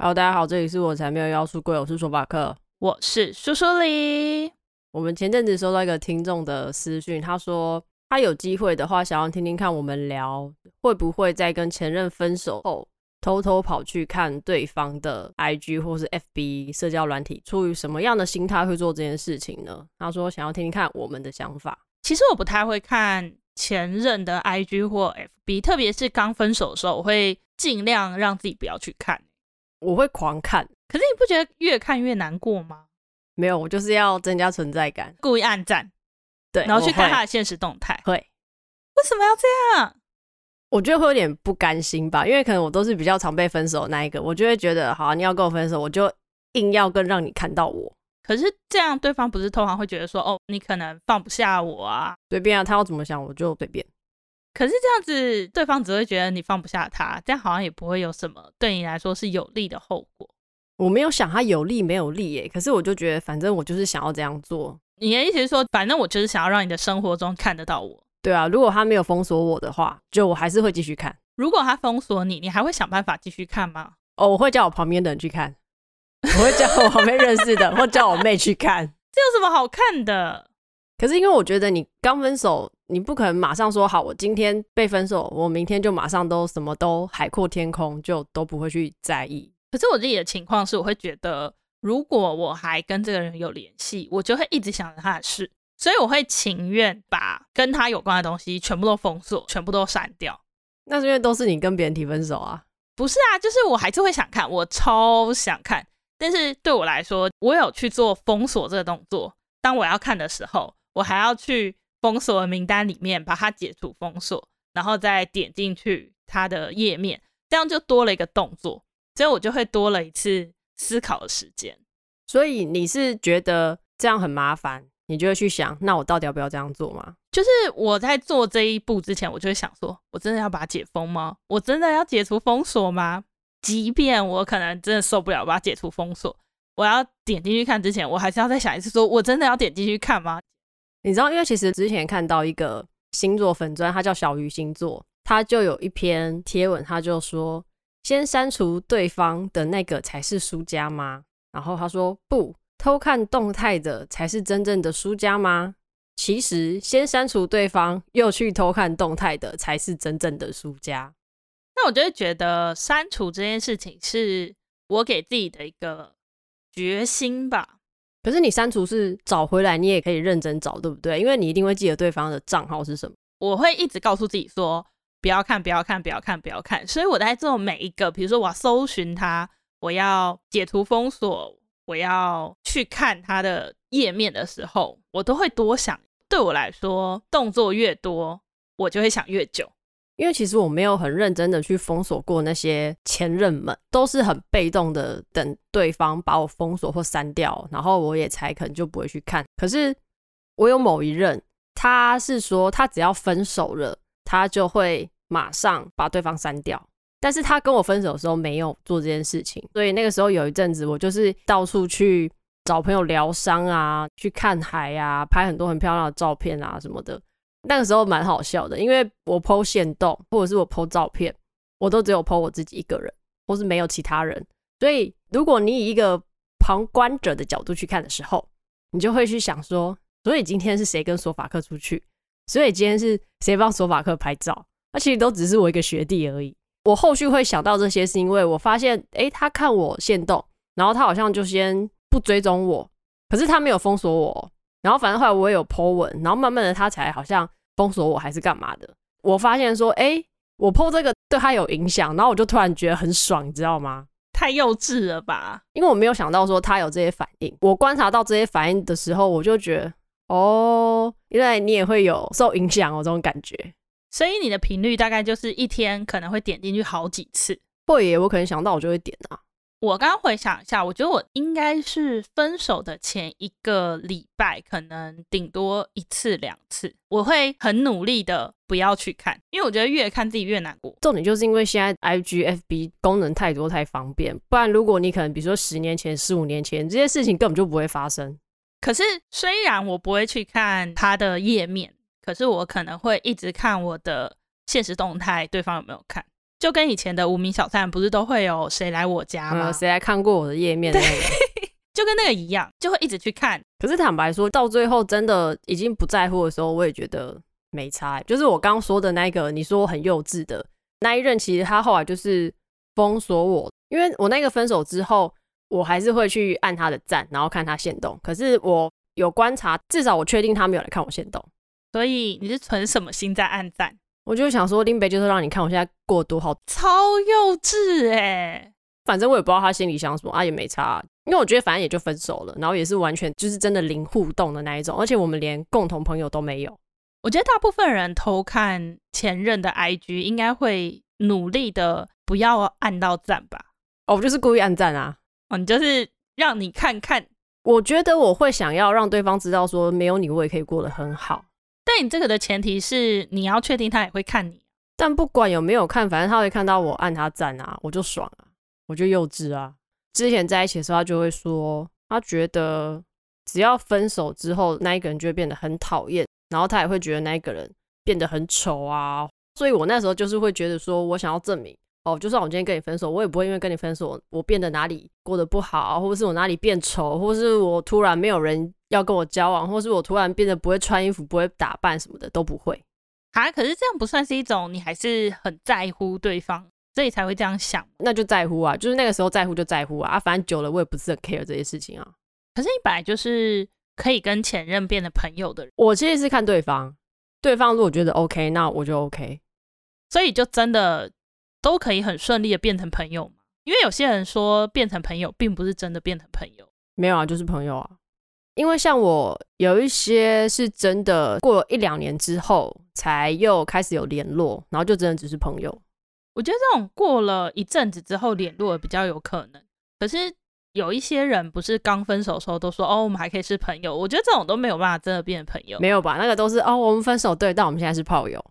Hello，大家好，这里是我才没有要出柜，我是说法克，我是苏苏里。我们前阵子收到一个听众的私讯，他说他有机会的话，想要听听看我们聊会不会在跟前任分手后，偷偷跑去看对方的 IG 或是 FB 社交软体，出于什么样的心态会做这件事情呢？他说想要听听看我们的想法。其实我不太会看前任的 IG 或 FB，特别是刚分手的时候，我会尽量让自己不要去看。我会狂看，可是你不觉得越看越难过吗？没有，我就是要增加存在感，故意暗赞，对，然后去看他的现实动态。会，为什么要这样？我觉得会有点不甘心吧，因为可能我都是比较常被分手的那一个，我就会觉得，好，你要跟我分手，我就硬要跟让你看到我。可是这样，对方不是通常会觉得说，哦，你可能放不下我啊，随便啊，他要怎么想我就随便。可是这样子，对方只会觉得你放不下他，这样好像也不会有什么对你来说是有利的后果。我没有想他有利没有利耶，可是我就觉得，反正我就是想要这样做。你的意思是说，反正我就是想要让你的生活中看得到我。对啊，如果他没有封锁我的话，就我还是会继续看。如果他封锁你，你还会想办法继续看吗？哦，我会叫我旁边的人去看，我会叫我旁边认识的，或叫我妹去看。这有什么好看的？可是因为我觉得你刚分手，你不可能马上说好，我今天被分手，我明天就马上都什么都海阔天空，就都不会去在意。可是我自己的情况是，我会觉得，如果我还跟这个人有联系，我就会一直想着他的事，所以我会情愿把跟他有关的东西全部都封锁，全部都删掉。那是因为都是你跟别人提分手啊？不是啊，就是我还是会想看，我超想看。但是对我来说，我有去做封锁这个动作。当我要看的时候，我还要去封锁的名单里面把它解除封锁，然后再点进去它的页面，这样就多了一个动作。所以我就会多了一次思考的时间，所以你是觉得这样很麻烦，你就会去想，那我到底要不要这样做吗？就是我在做这一步之前，我就会想说，我真的要把它解封吗？我真的要解除封锁吗？即便我可能真的受不了，把它解除封锁，我要点进去看之前，我还是要再想一次，说我真的要点进去看吗？你知道，因为其实之前看到一个星座粉砖，他叫小鱼星座，他就有一篇贴文，他就说。先删除对方的那个才是输家吗？然后他说不，偷看动态的才是真正的输家吗？其实先删除对方又去偷看动态的才是真正的输家。那我就会觉得删除这件事情是我给自己的一个决心吧。可是你删除是找回来，你也可以认真找，对不对？因为你一定会记得对方的账号是什么。我会一直告诉自己说。不要看，不要看，不要看，不要看。所以我在做每一个，比如说我要搜寻他，我要解除封锁，我要去看他的页面的时候，我都会多想。对我来说，动作越多，我就会想越久。因为其实我没有很认真的去封锁过那些前任们，都是很被动的等对方把我封锁或删掉，然后我也才可能就不会去看。可是我有某一任，他是说他只要分手了。他就会马上把对方删掉，但是他跟我分手的时候没有做这件事情，所以那个时候有一阵子我就是到处去找朋友疗伤啊，去看海啊，拍很多很漂亮的照片啊什么的。那个时候蛮好笑的，因为我 po 限动或者是我 po 照片，我都只有 po 我自己一个人，或是没有其他人。所以如果你以一个旁观者的角度去看的时候，你就会去想说，所以今天是谁跟索法克出去？所以今天是谁帮索法克拍照？那其实都只是我一个学弟而已。我后续会想到这些，是因为我发现，诶，他看我线动，然后他好像就先不追踪我，可是他没有封锁我。然后反正后来我也有 po 文，然后慢慢的他才好像封锁我还是干嘛的。我发现说，诶，我 po 这个对他有影响，然后我就突然觉得很爽，你知道吗？太幼稚了吧？因为我没有想到说他有这些反应。我观察到这些反应的时候，我就觉得。哦，原来你也会有受影响哦，这种感觉。所以你的频率大概就是一天可能会点进去好几次。会耶，我可能想到我就会点啊。我刚刚回想一下，我觉得我应该是分手的前一个礼拜，可能顶多一次两次。我会很努力的不要去看，因为我觉得越看自己越难过。重点就是因为现在 IG、FB 功能太多太方便，不然如果你可能比如说十年前、十五年前这些事情根本就不会发生。可是，虽然我不会去看他的页面，可是我可能会一直看我的现实动态，对方有没有看。就跟以前的无名小站不是都会有谁来我家吗？谁、嗯、来看过我的页面的那个？就跟那个一样，就会一直去看。可是坦白说，到最后真的已经不在乎的时候，我也觉得没差。就是我刚刚说的那个，你说我很幼稚的那一任，其实他后来就是封锁我，因为我那个分手之后，我还是会去按他的赞，然后看他限动。可是我有观察，至少我确定他没有来看我限动。所以你是存什么心在按赞？我就想说，林北就是让你看我现在过多好，超幼稚哎、欸！反正我也不知道他心里想什么啊，也没差，因为我觉得反正也就分手了，然后也是完全就是真的零互动的那一种，而且我们连共同朋友都没有。我觉得大部分人偷看前任的 IG，应该会努力的不要按到赞吧？哦，我就是故意按赞啊！哦，你就是让你看看。我觉得我会想要让对方知道说，没有你我也可以过得很好。但你这个的前提是你要确定他也会看你，但不管有没有看，反正他会看到我按他赞啊，我就爽啊，我就幼稚啊。之前在一起的时候，他就会说，他觉得只要分手之后，那一个人就会变得很讨厌，然后他也会觉得那一个人变得很丑啊。所以我那时候就是会觉得说，我想要证明哦，就算我今天跟你分手，我也不会因为跟你分手，我变得哪里过得不好，或者是我哪里变丑，或者是我突然没有人。要跟我交往，或是我突然变得不会穿衣服、不会打扮什么的都不会啊。可是这样不算是一种，你还是很在乎对方，所以才会这样想。那就在乎啊，就是那个时候在乎就在乎啊。啊，反正久了我也不是很 care 这些事情啊。可是你本来就是可以跟前任变得朋友的人。我其实是看对方，对方如果觉得 OK，那我就 OK。所以就真的都可以很顺利的变成朋友吗？因为有些人说变成朋友，并不是真的变成朋友。没有啊，就是朋友啊。因为像我有一些是真的过了一两年之后才又开始有联络，然后就真的只是朋友。我觉得这种过了一阵子之后联络比较有可能。可是有一些人不是刚分手的时候都说哦，我们还可以是朋友。我觉得这种都没有办法真的变成朋友。没有吧？那个都是哦，我们分手对，但我们现在是炮友。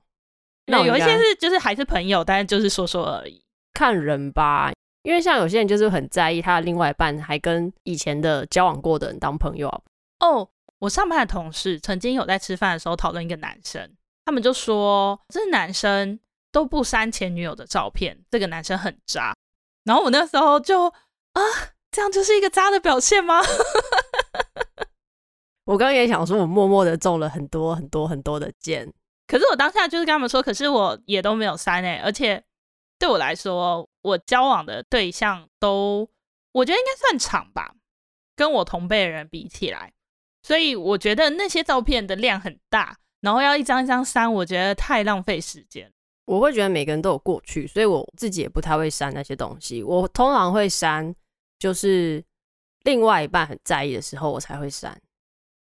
那有一些是就是还是朋友，但是就是说说而已。看人吧，因为像有些人就是很在意他的另外一半还跟以前的交往过的人当朋友啊。哦，我上班的同事曾经有在吃饭的时候讨论一个男生，他们就说这男生都不删前女友的照片，这个男生很渣。然后我那时候就啊，这样就是一个渣的表现吗？我刚刚也想说，我默默的中了很多很多很多的箭。可是我当下就是跟他们说，可是我也都没有删哎，而且对我来说，我交往的对象都我觉得应该算长吧，跟我同辈的人比起来。所以我觉得那些照片的量很大，然后要一张一张删，我觉得太浪费时间。我会觉得每个人都有过去，所以我自己也不太会删那些东西。我通常会删，就是另外一半很在意的时候，我才会删。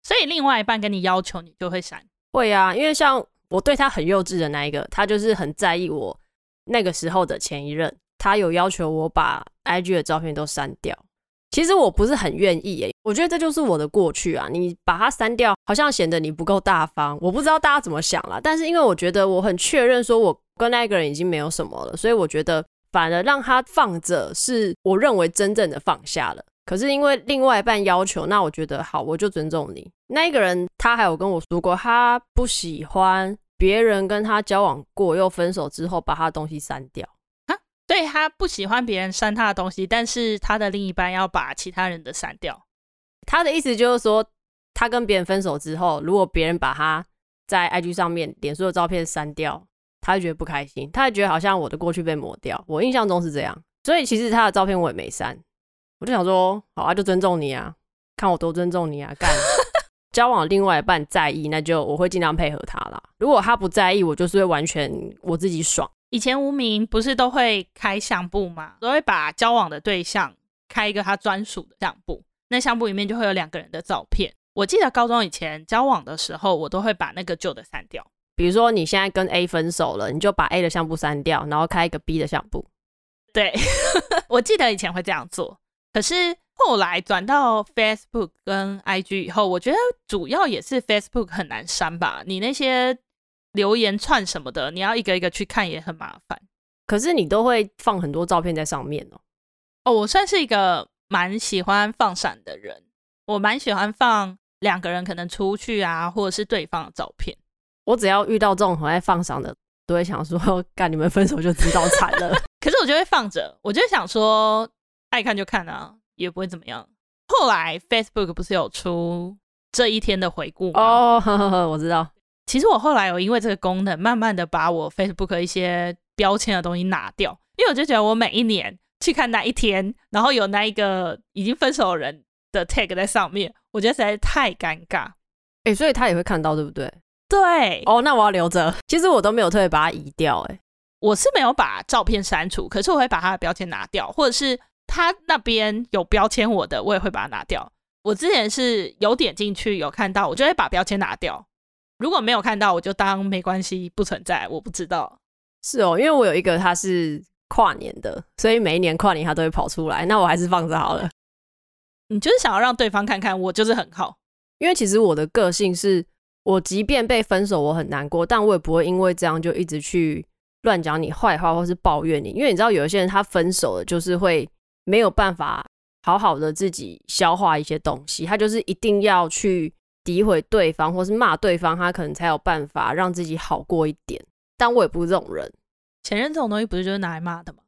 所以另外一半跟你要求，你就会删？会啊，因为像我对他很幼稚的那一个，他就是很在意我那个时候的前一任，他有要求我把 IG 的照片都删掉。其实我不是很愿意耶，我觉得这就是我的过去啊。你把它删掉，好像显得你不够大方。我不知道大家怎么想啦，但是因为我觉得我很确认说我跟那个人已经没有什么了，所以我觉得反而让他放着是我认为真正的放下了。可是因为另外一半要求，那我觉得好，我就尊重你。那一个人他还有跟我说过，他不喜欢别人跟他交往过又分手之后把他的东西删掉。对，他不喜欢别人删他的东西，但是他的另一半要把其他人的删掉。他的意思就是说，他跟别人分手之后，如果别人把他在 IG 上面脸书的照片删掉，他会觉得不开心，他会觉得好像我的过去被抹掉。我印象中是这样，所以其实他的照片我也没删。我就想说，好啊，就尊重你啊，看我多尊重你啊，干。交往另外一半在意，那就我会尽量配合他啦。如果他不在意，我就是会完全我自己爽。以前无名不是都会开相簿吗？都会把交往的对象开一个他专属的相簿，那相簿里面就会有两个人的照片。我记得高中以前交往的时候，我都会把那个旧的删掉。比如说你现在跟 A 分手了，你就把 A 的相簿删掉，然后开一个 B 的相簿。对，我记得以前会这样做。可是后来转到 Facebook 跟 IG 以后，我觉得主要也是 Facebook 很难删吧？你那些。留言串什么的，你要一个一个去看也很麻烦。可是你都会放很多照片在上面哦。哦，我算是一个蛮喜欢放闪的人，我蛮喜欢放两个人可能出去啊，或者是对方的照片。我只要遇到这种很爱放闪的，都会想说，干你们分手就知道惨了。可是我就会放着，我就想说，爱看就看啊，也不会怎么样。后来 Facebook 不是有出这一天的回顾吗？哦，呵呵呵，我知道。其实我后来有因为这个功能，慢慢的把我 Facebook 一些标签的东西拿掉，因为我就觉得我每一年去看那一天，然后有那一个已经分手的人的 tag 在上面，我觉得实在是太尴尬。哎、欸，所以他也会看到，对不对？对。哦，那我要留着。其实我都没有特别把它移掉、欸，哎，我是没有把照片删除，可是我会把它的标签拿掉，或者是他那边有标签我的，我也会把它拿掉。我之前是有点进去有看到，我就会把标签拿掉。如果没有看到，我就当没关系，不存在，我不知道。是哦，因为我有一个他是跨年的，所以每一年跨年他都会跑出来。那我还是放着好了。你就是想要让对方看看我就是很好，因为其实我的个性是，我即便被分手，我很难过，但我也不会因为这样就一直去乱讲你坏话或是抱怨你。因为你知道，有一些人他分手了，就是会没有办法好好的自己消化一些东西，他就是一定要去。诋毁对方或是骂对方，他可能才有办法让自己好过一点。但我也不是这种人，前任这种东西不是就是拿来骂的吗？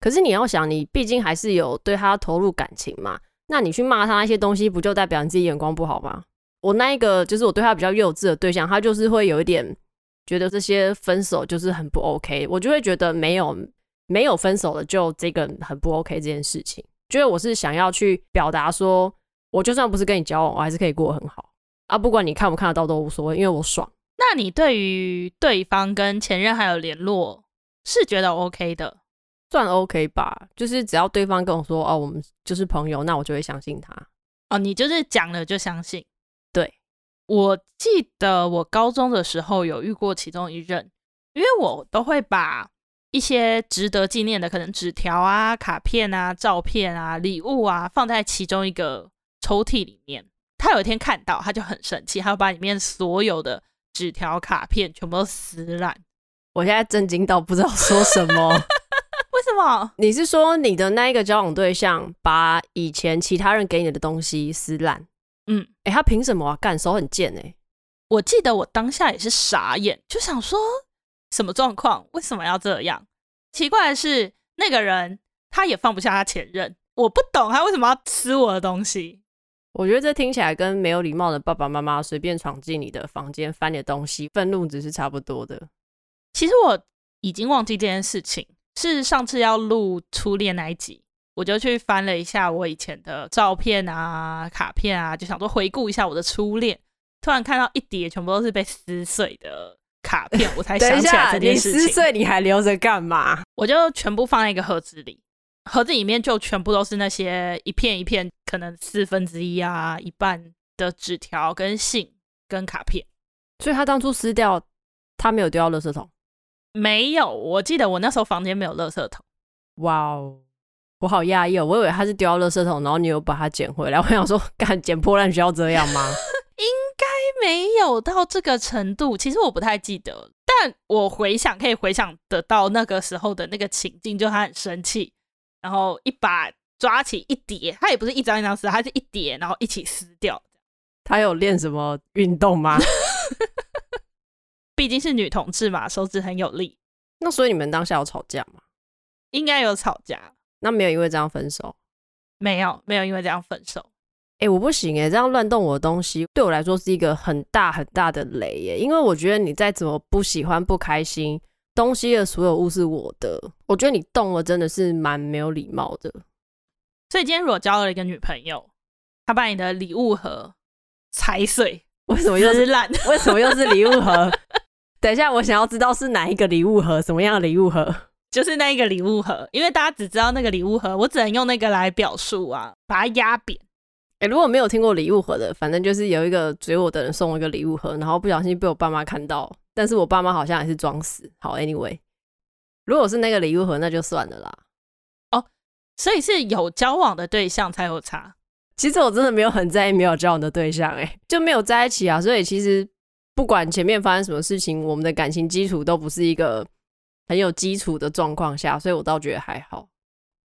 可是你要想，你毕竟还是有对他投入感情嘛。那你去骂他那些东西，不就代表你自己眼光不好吗？我那一个就是我对他比较幼稚的对象，他就是会有一点觉得这些分手就是很不 OK，我就会觉得没有没有分手了就这个很不 OK 这件事情。觉得我是想要去表达说，我就算不是跟你交往，我还是可以过得很好。啊，不管你看不看得到都无所谓，因为我爽。那你对于对方跟前任还有联络，是觉得 OK 的？算 OK 吧，就是只要对方跟我说哦，我们就是朋友，那我就会相信他。哦，你就是讲了就相信。对，我记得我高中的时候有遇过其中一任，因为我都会把一些值得纪念的，可能纸条啊、卡片啊、照片啊、礼物啊，放在其中一个抽屉里面。他有一天看到，他就很生气，他要把里面所有的纸条、卡片全部都撕烂。我现在震惊到不知道说什么。为什么？你是说你的那一个交往对象把以前其他人给你的东西撕烂？嗯，哎、欸，他凭什么啊？干，手很贱哎、欸！我记得我当下也是傻眼，就想说什么状况？为什么要这样？奇怪的是，那个人他也放不下他前任，我不懂他为什么要吃我的东西。我觉得这听起来跟没有礼貌的爸爸妈妈随便闯进你的房间翻你的东西，愤怒值是差不多的。其实我已经忘记这件事情，是上次要录初恋那一集，我就去翻了一下我以前的照片啊、卡片啊，就想说回顾一下我的初恋。突然看到一叠全部都是被撕碎的卡片，我才想起来这件事情。你撕碎你还留着干嘛？我就全部放在一个盒子里。盒子里面就全部都是那些一片一片，可能四分之一啊，一半的纸条跟信跟卡片。所以他当初撕掉，他没有丢到垃圾桶？没有，我记得我那时候房间没有垃圾桶。哇哦，我好讶异哦，我以为他是丢到垃圾桶，然后你又把它捡回来。我想说，干捡破烂需要这样吗？应该没有到这个程度。其实我不太记得，但我回想可以回想得到那个时候的那个情境，就他很生气。然后一把抓起一叠，他也不是一张一张撕，他是一叠，然后一起撕掉。他有练什么运动吗？毕竟是女同志嘛，手指很有力。那所以你们当下有吵架吗？应该有吵架。那没有因为这样分手？没有，没有因为这样分手。哎、欸，我不行哎、欸，这样乱动我的东西，对我来说是一个很大很大的雷耶、欸。因为我觉得你再怎么不喜欢、不开心。东西的所有物是我的，我觉得你动了真的是蛮没有礼貌的。所以今天如果交了一个女朋友，她把你的礼物盒踩碎，为什么又是烂？为什么又是礼物盒？等一下，我想要知道是哪一个礼物盒，什么样的礼物盒？就是那一个礼物盒，因为大家只知道那个礼物盒，我只能用那个来表述啊，把它压扁。哎、欸，如果没有听过礼物盒的，反正就是有一个追我的人送我一个礼物盒，然后不小心被我爸妈看到。但是我爸妈好像还是装死。好，Anyway，如果是那个礼物盒，那就算了啦。哦，所以是有交往的对象才有差。其实我真的没有很在意没有交往的对象，哎，就没有在一起啊。所以其实不管前面发生什么事情，我们的感情基础都不是一个很有基础的状况下，所以我倒觉得还好。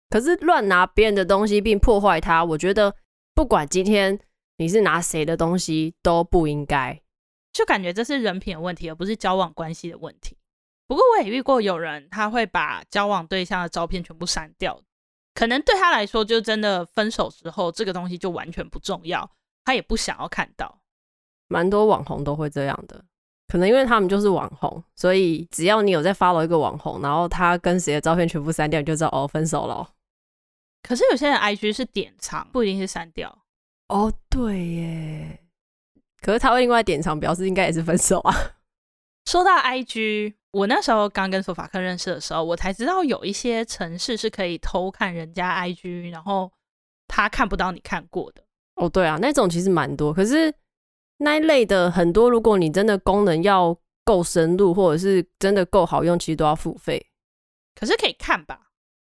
可是乱拿别人的东西并破坏它，我觉得不管今天你是拿谁的东西都不应该。就感觉这是人品的问题，而不是交往关系的问题。不过我也遇过有人，他会把交往对象的照片全部删掉，可能对他来说，就真的分手之后，这个东西就完全不重要，他也不想要看到。蛮多网红都会这样的，可能因为他们就是网红，所以只要你有在 follow 一个网红，然后他跟谁的照片全部删掉，你就知道哦，分手了。可是有些人 IG 是典藏，不一定是删掉。哦，对耶。可是他会另外典藏，表示应该也是分手啊。说到 IG，我那时候刚跟索法克认识的时候，我才知道有一些城市是可以偷看人家 IG，然后他看不到你看过的。哦，对啊，那种其实蛮多。可是那一类的很多，如果你真的功能要够深入，或者是真的够好用，其实都要付费。可是可以看吧？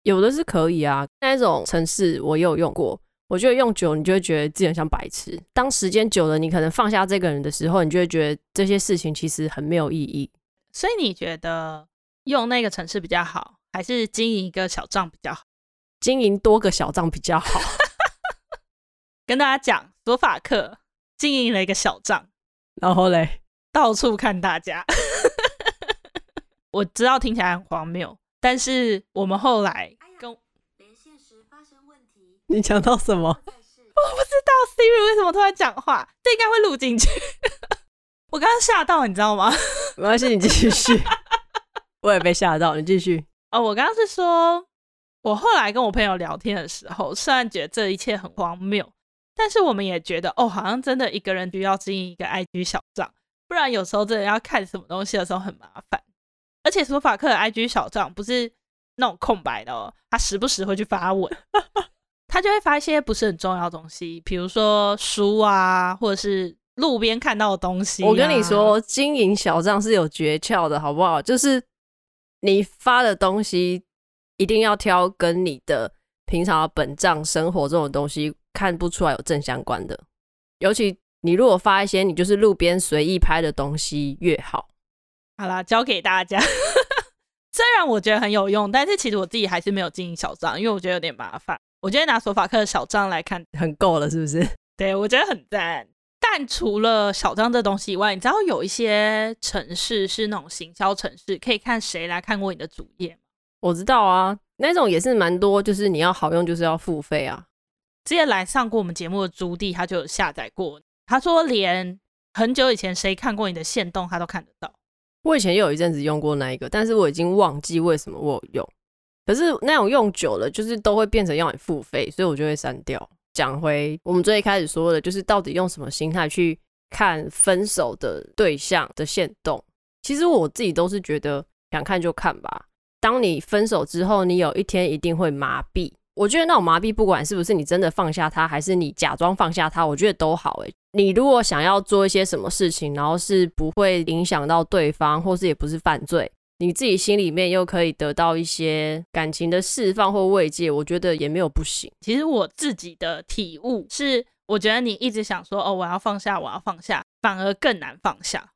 有的是可以啊。那一种程式我也有用过。我觉得用久，你就会觉得自己很像白痴。当时间久了，你可能放下这个人的时候，你就会觉得这些事情其实很没有意义。所以你觉得用那个程式比较好，还是经营一个小账比较好？经营多个小账比较好。跟大家讲，索法克经营了一个小账，然后嘞，到处看大家。我知道听起来很荒谬，但是我们后来跟。你讲到什么？我不知道 Siri 为什么突然讲话，这应该会录进去。我刚刚吓到，你知道吗？没关系，你继续。我也被吓到，你继续。哦，我刚刚是说，我后来跟我朋友聊天的时候，虽然觉得这一切很荒谬，但是我们也觉得，哦，好像真的一个人需要经营一个 IG 小账，不然有时候真的要看什么东西的时候很麻烦。而且索法克的 IG 小账不是那种空白的哦，他时不时会去发文。他就会发一些不是很重要的东西，比如说书啊，或者是路边看到的东西啊。我跟你说，经营小账是有诀窍的，好不好？就是你发的东西一定要挑跟你的平常的本账生活这种东西看不出来有正相关的。尤其你如果发一些你就是路边随意拍的东西越好。好啦，教给大家。虽然我觉得很有用，但是其实我自己还是没有经营小账，因为我觉得有点麻烦。我觉得拿索法克的小账来看很够了，是不是？对，我觉得很赞。但除了小账这东西以外，你知道有一些城市是那种行销城市，可以看谁来看过你的主页吗？我知道啊，那种也是蛮多，就是你要好用就是要付费啊。之前来上过我们节目的朱棣，他就有下载过，他说连很久以前谁看过你的线动，他都看得到。我以前有一阵子用过那一个，但是我已经忘记为什么我有用。可是那种用久了，就是都会变成要你付费，所以我就会删掉。讲回我们最一开始说的，就是到底用什么心态去看分手的对象的限动。其实我自己都是觉得想看就看吧。当你分手之后，你有一天一定会麻痹。我觉得那种麻痹，不管是不是你真的放下他，还是你假装放下他，我觉得都好。诶，你如果想要做一些什么事情，然后是不会影响到对方，或是也不是犯罪。你自己心里面又可以得到一些感情的释放或慰藉，我觉得也没有不行。其实我自己的体悟是，我觉得你一直想说哦，我要放下，我要放下，反而更难放下。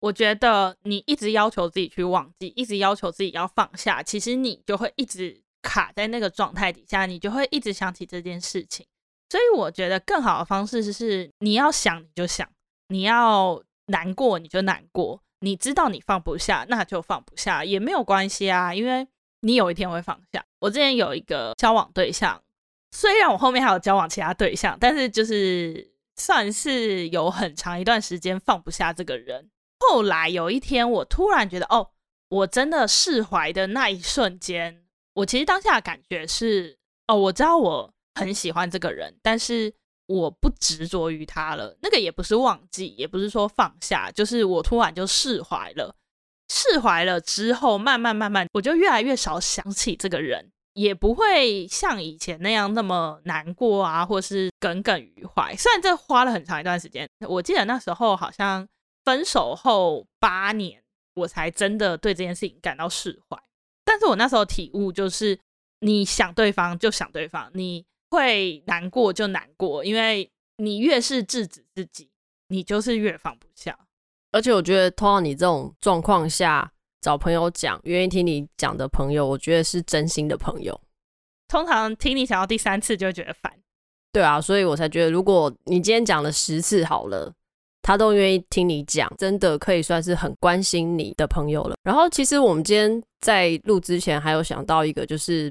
我觉得你一直要求自己去忘记，一直要求自己要放下，其实你就会一直卡在那个状态底下，你就会一直想起这件事情。所以我觉得更好的方式是，你要想你就想，你要难过你就难过。你知道你放不下，那就放不下也没有关系啊，因为你有一天会放下。我之前有一个交往对象，虽然我后面还有交往其他对象，但是就是算是有很长一段时间放不下这个人。后来有一天，我突然觉得，哦，我真的释怀的那一瞬间，我其实当下感觉是，哦，我知道我很喜欢这个人，但是。我不执着于他了，那个也不是忘记，也不是说放下，就是我突然就释怀了。释怀了之后，慢慢慢慢，我就越来越少想起这个人，也不会像以前那样那么难过啊，或是耿耿于怀。虽然这花了很长一段时间，我记得那时候好像分手后八年，我才真的对这件事情感到释怀。但是我那时候体悟就是，你想对方就想对方，你。会难过就难过，因为你越是制止自己，你就是越放不下。而且我觉得，通常你这种状况下找朋友讲，愿意听你讲的朋友，我觉得是真心的朋友。通常听你讲到第三次就会觉得烦。对啊，所以我才觉得，如果你今天讲了十次好了，他都愿意听你讲，真的可以算是很关心你的朋友了。然后，其实我们今天在录之前，还有想到一个，就是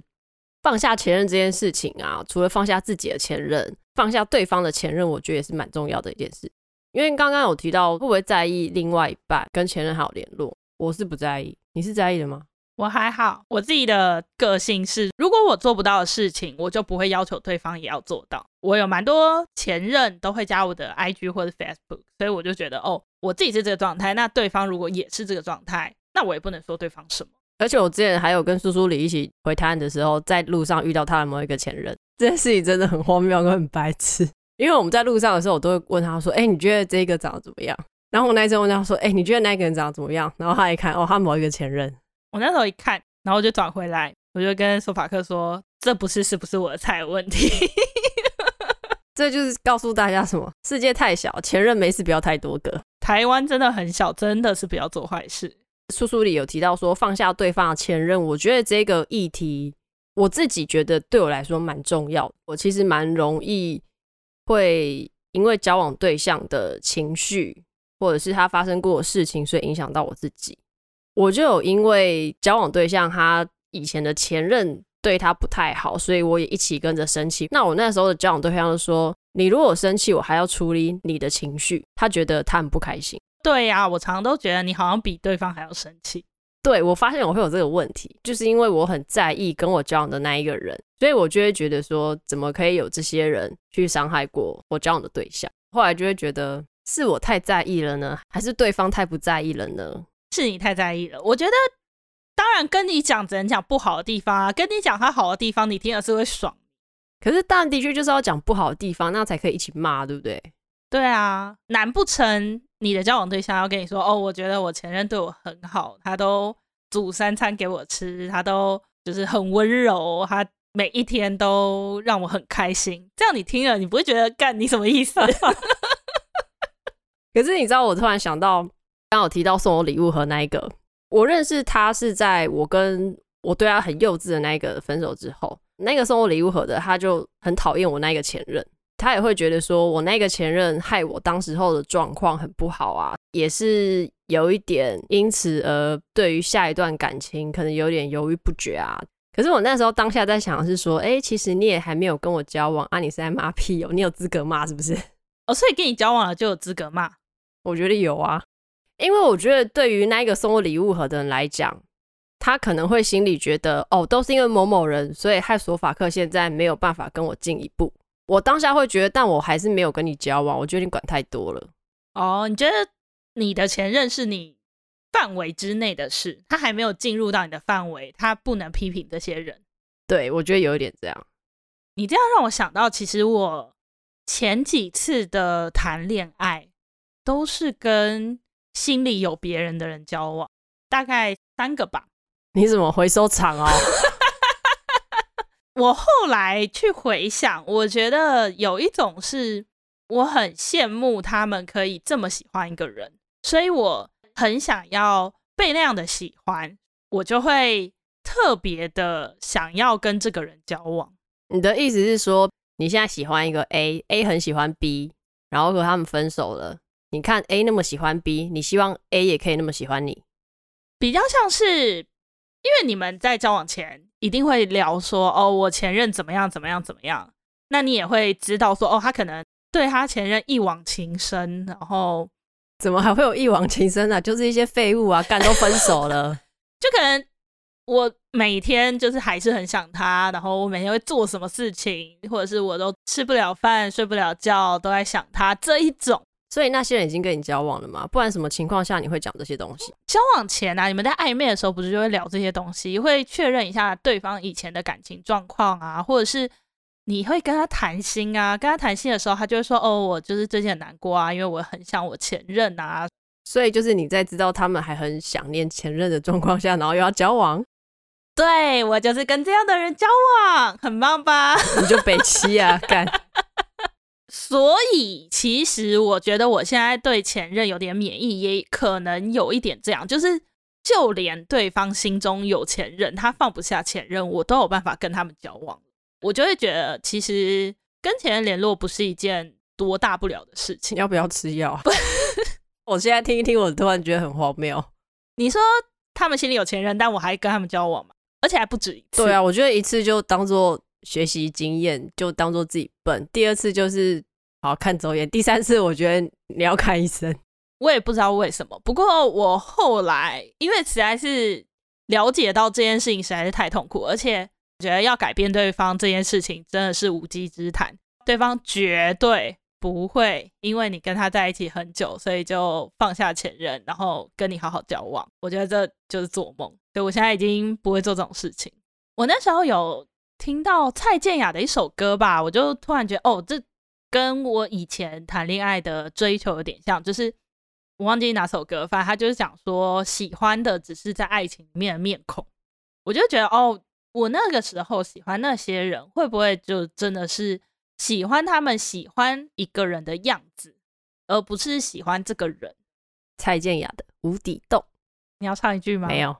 放下前任这件事情啊。除了放下自己的前任，放下对方的前任，我觉得也是蛮重要的一件事。因为刚刚有提到会不会在意另外一半跟前任还有联络，我是不在意，你是在意的吗？我还好，我自己的个性是，如果我做不到的事情，我就不会要求对方也要做到。我有蛮多前任都会加我的 IG 或者 Facebook，所以我就觉得，哦，我自己是这个状态，那对方如果也是这个状态，那我也不能说对方什么。而且我之前还有跟苏苏里一起回台湾的时候，在路上遇到他的某一个前任，这件事情真的很荒谬跟很白痴。因为我们在路上的时候，我都会问他说：“哎，你觉得这个长得怎么样？”然后我那一阵问他说：“哎，你觉得那个人长得怎么样？”然后他一看，哦，他某一个前任。我那时候一看。然后我就转回来，我就跟索法克说：“这不是是不是我的菜的问题，这就是告诉大家什么？世界太小，前任没事不要太多个。台湾真的很小，真的是不要做坏事。”书书里有提到说放下对方的前任，我觉得这个议题，我自己觉得对我来说蛮重要。我其实蛮容易会因为交往对象的情绪，或者是他发生过的事情，所以影响到我自己。我就有因为交往对象他以前的前任对他不太好，所以我也一起跟着生气。那我那时候的交往对象就说：“你如果生气，我还要处理你的情绪。”他觉得他很不开心。对呀，我常常都觉得你好像比对方还要生气。对，我发现我会有这个问题，就是因为我很在意跟我交往的那一个人，所以我就会觉得说，怎么可以有这些人去伤害过我交往的对象？后来就会觉得是我太在意了呢，还是对方太不在意了呢？是你太在意了。我觉得，当然跟你讲只能讲不好的地方啊，跟你讲他好的地方，你听了是会爽。可是，当然的确就是要讲不好的地方，那才可以一起骂，对不对？对啊，难不成你的交往对象要跟你说，哦，我觉得我前任对我很好，他都煮三餐给我吃，他都就是很温柔，他每一天都让我很开心。这样你听了，你不会觉得干你什么意思？可是你知道，我突然想到。刚有提到送我礼物盒那一个，我认识他是在我跟我对他很幼稚的那一个分手之后，那个送我礼物盒的他就很讨厌我那一个前任，他也会觉得说我那个前任害我当时候的状况很不好啊，也是有一点因此而对于下一段感情可能有点犹豫不决啊。可是我那时候当下在想的是说，哎，其实你也还没有跟我交往啊，你是在骂屁哦，你有资格骂是不是？哦，所以跟你交往了就有资格骂？我觉得有啊。因为我觉得，对于那个送我礼物盒的人来讲，他可能会心里觉得，哦，都是因为某某人，所以害索法克现在没有办法跟我进一步。我当下会觉得，但我还是没有跟你交往，我觉得你管太多了。哦，你觉得你的前任是你范围之内的事，他还没有进入到你的范围，他不能批评这些人。对，我觉得有一点这样。你这样让我想到，其实我前几次的谈恋爱都是跟。心里有别人的人交往，大概三个吧。你怎么回收场哦？我后来去回想，我觉得有一种是我很羡慕他们可以这么喜欢一个人，所以我很想要被那样的喜欢，我就会特别的想要跟这个人交往。你的意思是说，你现在喜欢一个 A，A 很喜欢 B，然后和他们分手了。你看 A 那么喜欢 B，你希望 A 也可以那么喜欢你，比较像是，因为你们在交往前一定会聊说，哦，我前任怎么样怎么样怎么样，那你也会知道说，哦，他可能对他前任一往情深，然后 怎么还会有一往情深呢？啊？就是一些废物啊，干都分手了，就可能我每天就是还是很想他，然后我每天会做什么事情，或者是我都吃不了饭、睡不了觉，都在想他这一种。所以那些人已经跟你交往了吗？不然什么情况下你会讲这些东西？交往前啊，你们在暧昧的时候不是就会聊这些东西，会确认一下对方以前的感情状况啊，或者是你会跟他谈心啊，跟他谈心的时候，他就会说：“哦，我就是最近很难过啊，因为我很想我前任啊。”所以就是你在知道他们还很想念前任的状况下，然后又要交往？对，我就是跟这样的人交往，很棒吧？你就北七啊，干。所以，其实我觉得我现在对前任有点免疫，也可能有一点这样，就是就连对方心中有前任，他放不下前任，我都有办法跟他们交往。我就会觉得，其实跟前任联络不是一件多大不了的事情。要不要吃药？我现在听一听，我突然觉得很荒谬。你说他们心里有前任，但我还跟他们交往吗？而且还不止一次。对啊，我觉得一次就当做学习经验，就当做自己笨；第二次就是好看走眼；第三次我觉得你要看医生。我也不知道为什么，不过我后来因为实在是了解到这件事情实在是太痛苦，而且觉得要改变对方这件事情真的是无稽之谈，对方绝对不会因为你跟他在一起很久，所以就放下前任，然后跟你好好交往。我觉得这就是做梦，所以我现在已经不会做这种事情。我那时候有听到蔡健雅的一首歌吧，我就突然觉得哦，这跟我以前谈恋爱的追求有点像，就是。我忘记哪首歌，反正他就是讲说，喜欢的只是在爱情里面的面孔。我就觉得，哦，我那个时候喜欢那些人，会不会就真的是喜欢他们喜欢一个人的样子，而不是喜欢这个人？蔡健雅的《无底洞》，你要唱一句吗？没有。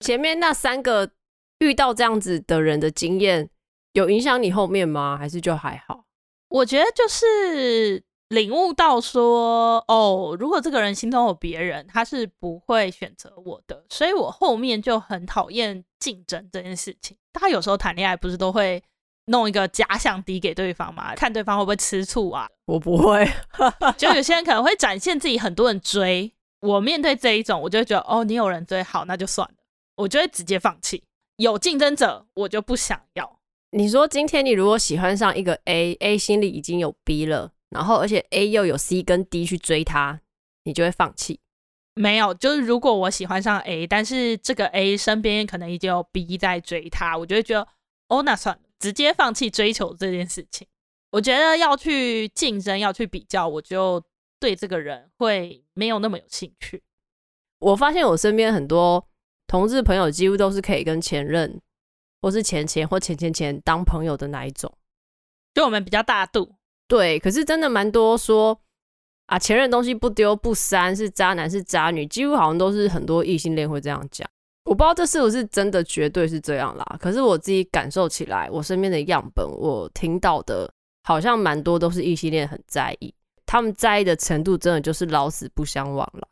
前面那三个遇到这样子的人的经验，有影响你后面吗？还是就还好？我觉得就是。领悟到说，哦，如果这个人心中有别人，他是不会选择我的，所以我后面就很讨厌竞争这件事情。大家有时候谈恋爱不是都会弄一个假想敌给对方吗？看对方会不会吃醋啊？我不会，就有些人可能会展现自己很多人追。我面对这一种，我就会觉得，哦，你有人追，好，那就算了，我就会直接放弃。有竞争者，我就不想要。你说今天你如果喜欢上一个 A，A 心里已经有 B 了。然后，而且 A 又有 C 跟 D 去追他，你就会放弃？没有，就是如果我喜欢上 A，但是这个 A 身边可能已经有 B 在追他，我就会觉得，哦，那算了，直接放弃追求这件事情。我觉得要去竞争，要去比较，我就对这个人会没有那么有兴趣。我发现我身边很多同志朋友，几乎都是可以跟前任，或是前前或前前前当朋友的那一种，就我们比较大度。对，可是真的蛮多说啊，前任东西不丢不删，是渣男是渣女，几乎好像都是很多异性恋会这样讲。我不知道这是不是真的，绝对是这样啦。可是我自己感受起来，我身边的样本，我听到的，好像蛮多都是异性恋很在意，他们在意的程度，真的就是老死不相往来。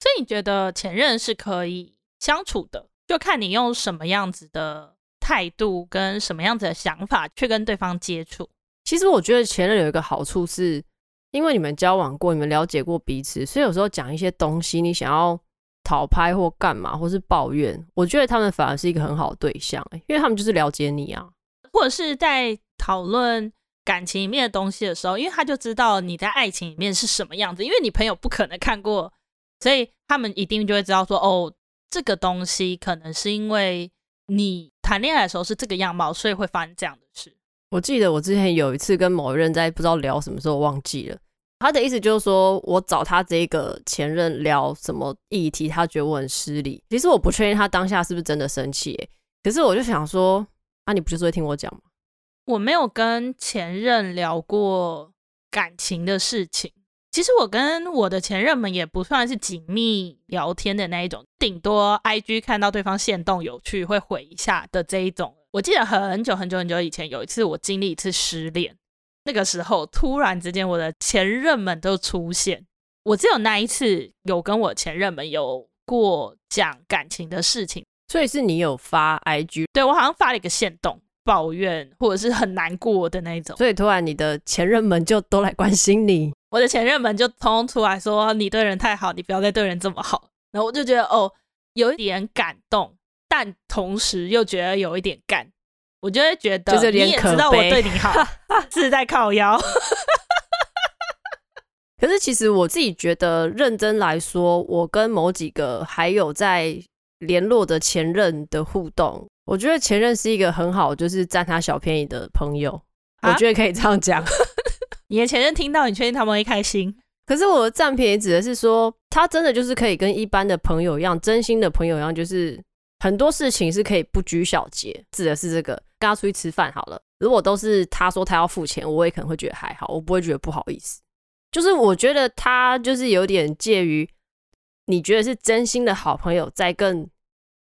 所以你觉得前任是可以相处的，就看你用什么样子的态度跟什么样子的想法去跟对方接触。其实我觉得前任有一个好处是，因为你们交往过，你们了解过彼此，所以有时候讲一些东西，你想要讨拍或干嘛，或是抱怨，我觉得他们反而是一个很好的对象，因为他们就是了解你啊。或者是在讨论感情里面的东西的时候，因为他就知道你在爱情里面是什么样子，因为你朋友不可能看过，所以他们一定就会知道说，哦，这个东西可能是因为你谈恋爱的时候是这个样貌，所以会发生这样的事。我记得我之前有一次跟某一任在不知道聊什么时候忘记了，他的意思就是说我找他这个前任聊什么议题，他觉得我很失礼。其实我不确定他当下是不是真的生气，可是我就想说，啊，你不就是会听我讲吗？我没有跟前任聊过感情的事情。其实我跟我的前任们也不算是紧密聊天的那一种，顶多 IG 看到对方限动有趣会回一下的这一种。我记得很久很久很久以前，有一次我经历一次失恋，那个时候突然之间我的前任们都出现，我只有那一次有跟我前任们有过讲感情的事情，所以是你有发 IG，对，我好像发了一个限动抱怨或者是很难过的那一种，所以突然你的前任们就都来关心你，我的前任们就通通出来说，你对人太好，你不要再对人这么好，然后我就觉得哦，有一点感动。但同时又觉得有一点干，我就会觉得你也知道我对你好，是在靠腰。可是其实我自己觉得，认真来说，我跟某几个还有在联络的前任的互动，我觉得前任是一个很好，就是占他小便宜的朋友。啊、我觉得可以这样讲。你的前任听到，你确定他们会开心？可是我的占便宜指的是说，他真的就是可以跟一般的朋友一样，真心的朋友一样，就是。很多事情是可以不拘小节，指的是这个。跟他出去吃饭好了，如果都是他说他要付钱，我也可能会觉得还好，我不会觉得不好意思。就是我觉得他就是有点介于你觉得是真心的好朋友，在更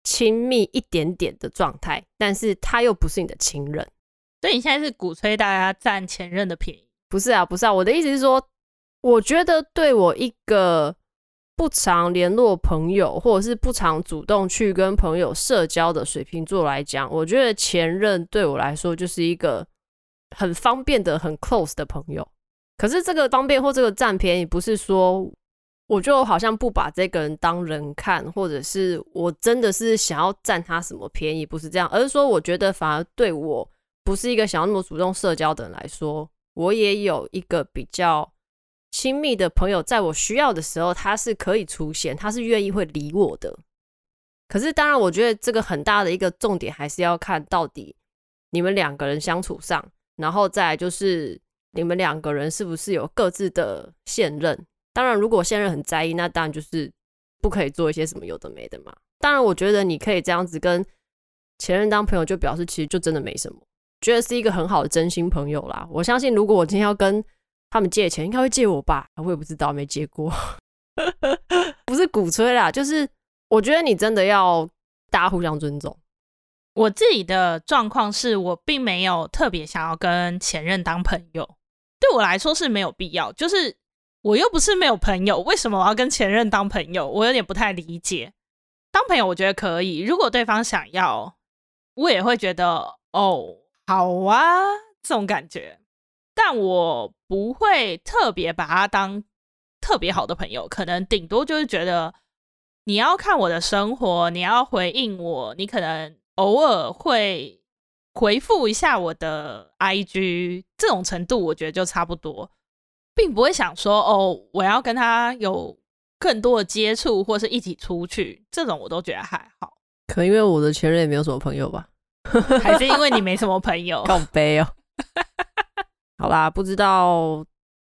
亲密一点点的状态，但是他又不是你的亲人。所以你现在是鼓吹大家占前任的便宜？不是啊，不是啊，我的意思是说，我觉得对我一个不常联络朋友，或者是不常主动去跟朋友社交的水瓶座来讲，我觉得前任对我来说就是一个很方便的、很 close 的朋友。可是这个方便或这个占便宜，不是说我就好像不把这个人当人看，或者是我真的是想要占他什么便宜，不是这样，而是说我觉得反而对我不是一个想要那么主动社交的人来说，我也有一个比较。亲密的朋友，在我需要的时候，他是可以出现，他是愿意会理我的。可是，当然，我觉得这个很大的一个重点，还是要看到底你们两个人相处上，然后再来就是你们两个人是不是有各自的现任。当然，如果现任很在意，那当然就是不可以做一些什么有的没的嘛。当然，我觉得你可以这样子跟前任当朋友，就表示其实就真的没什么，觉得是一个很好的真心朋友啦。我相信，如果我今天要跟他们借钱应该会借我吧，我也不知道，没借过。不是鼓吹啦，就是我觉得你真的要大家互相尊重。我自己的状况是我并没有特别想要跟前任当朋友，对我来说是没有必要。就是我又不是没有朋友，为什么我要跟前任当朋友？我有点不太理解。当朋友我觉得可以，如果对方想要，我也会觉得哦，好啊，这种感觉。但我不会特别把他当特别好的朋友，可能顶多就是觉得你要看我的生活，你要回应我，你可能偶尔会回复一下我的 IG，这种程度我觉得就差不多，并不会想说哦，我要跟他有更多的接触，或是一起出去，这种我都觉得还好。可能因为我的前任也没有什么朋友吧，还是因为你没什么朋友？告白哦。好啦，不知道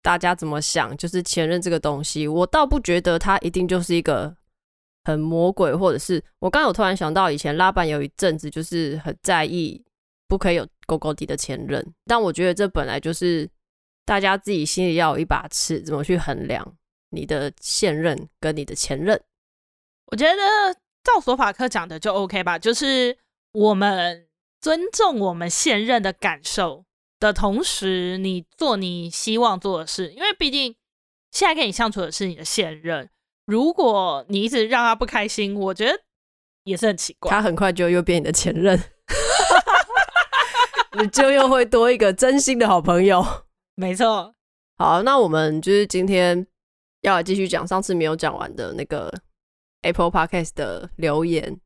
大家怎么想，就是前任这个东西，我倒不觉得他一定就是一个很魔鬼，或者是我刚有突然想到，以前拉板有一阵子就是很在意不可以有勾勾底的前任，但我觉得这本来就是大家自己心里要有一把尺，怎么去衡量你的现任跟你的前任。我觉得照索法克讲的就 OK 吧，就是我们尊重我们现任的感受。的同时，你做你希望做的事，因为毕竟现在跟你相处的是你的现任。如果你一直让他不开心，我觉得也是很奇怪。他很快就又变你的前任，你就又会多一个真心的好朋友。没错。好，那我们就是今天要来继续讲上次没有讲完的那个 Apple Podcast 的留言。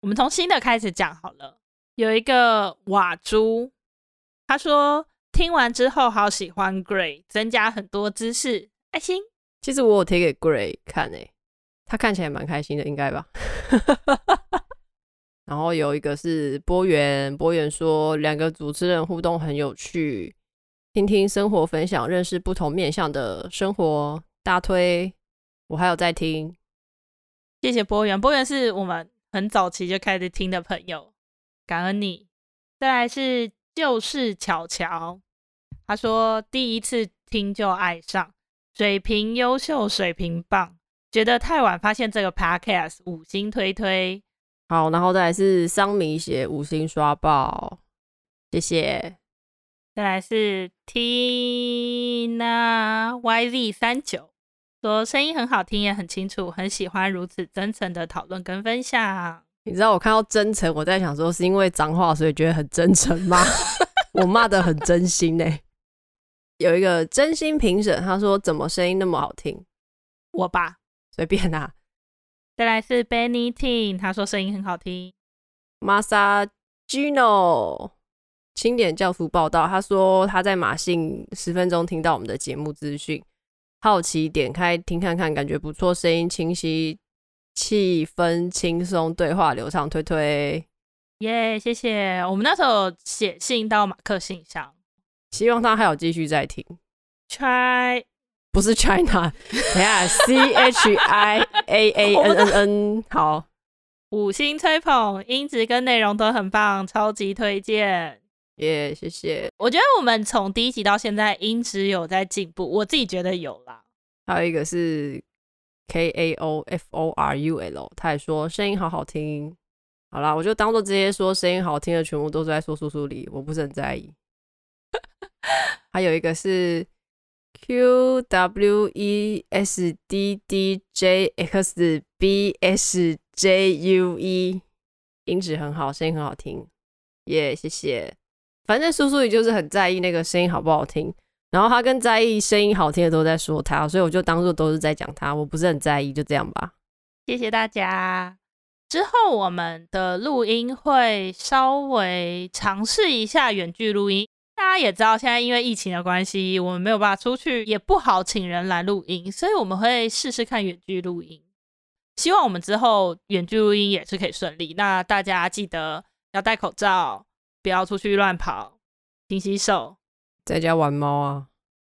我们从新的开始讲好了。有一个瓦猪。他说：“听完之后好喜欢 Gray，增加很多知识，爱心。其实我有贴给 Gray 看诶，他看起来蛮开心的，应该吧。”然后有一个是波源，波源说两个主持人互动很有趣，听听生活分享，认识不同面向的生活，大推。我还有在听，谢谢波源，波源是我们很早期就开始听的朋友，感恩你。再来是。就是巧巧，他说第一次听就爱上，水平优秀，水平棒，觉得太晚发现这个 podcast，五星推推。好，然后再来是桑米写五星刷爆，谢谢。再来是 Tina YZ 三九，说声音很好听，也很清楚，很喜欢如此真诚的讨论跟分享。你知道我看到真诚，我在想说是因为脏话，所以觉得很真诚吗？我骂得很真心呢、欸。有一个真心评审，他说怎么声音那么好听？我吧，随便啦、啊。再来是 Benny Ting，他说声音很好听。Masa Gino 清点教父报道，他说他在马信十分钟听到我们的节目资讯，好奇点开听看看，感觉不错，声音清晰。气氛轻松，对话流畅，推推耶！Yeah, 谢谢。我们那时候写信到马克信箱，希望他还有继续在听。Try 不是 China，等下 C H I A A N N N。好，五星吹捧，音质跟内容都很棒，超级推荐。耶，yeah, 谢谢。我觉得我们从第一集到现在音质有在进步，我自己觉得有啦。还有一个是。K A O F O R U L，他也说声音好好听。好啦，我就当做这些说声音好听的全部都是在说叔叔里，我不是很在意。还有一个是 Q W E S D D J X B S J U E，音质很好，声音很好听，耶、yeah，谢谢。反正苏苏也就是很在意那个声音好不好听，然后他跟在意声音好听的都在说他，所以我就当做都是在讲他，我不是很在意，就这样吧。谢谢大家。之后我们的录音会稍微尝试一下远距录音。大家也知道，现在因为疫情的关系，我们没有办法出去，也不好请人来录音，所以我们会试试看远距录音。希望我们之后远距录音也是可以顺利。那大家记得要戴口罩，不要出去乱跑，勤洗手，在家玩猫啊，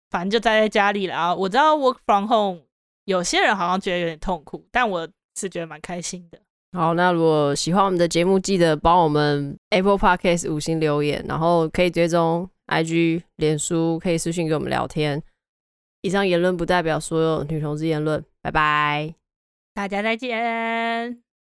反正就待在家里了啊。我知道 work from home 有些人好像觉得有点痛苦，但我是觉得蛮开心的。好，那如果喜欢我们的节目，记得帮我们 Apple Podcast 五星留言，然后可以追踪 IG、脸书，可以私讯给我们聊天。以上言论不代表所有女同志言论，拜拜，大家再见。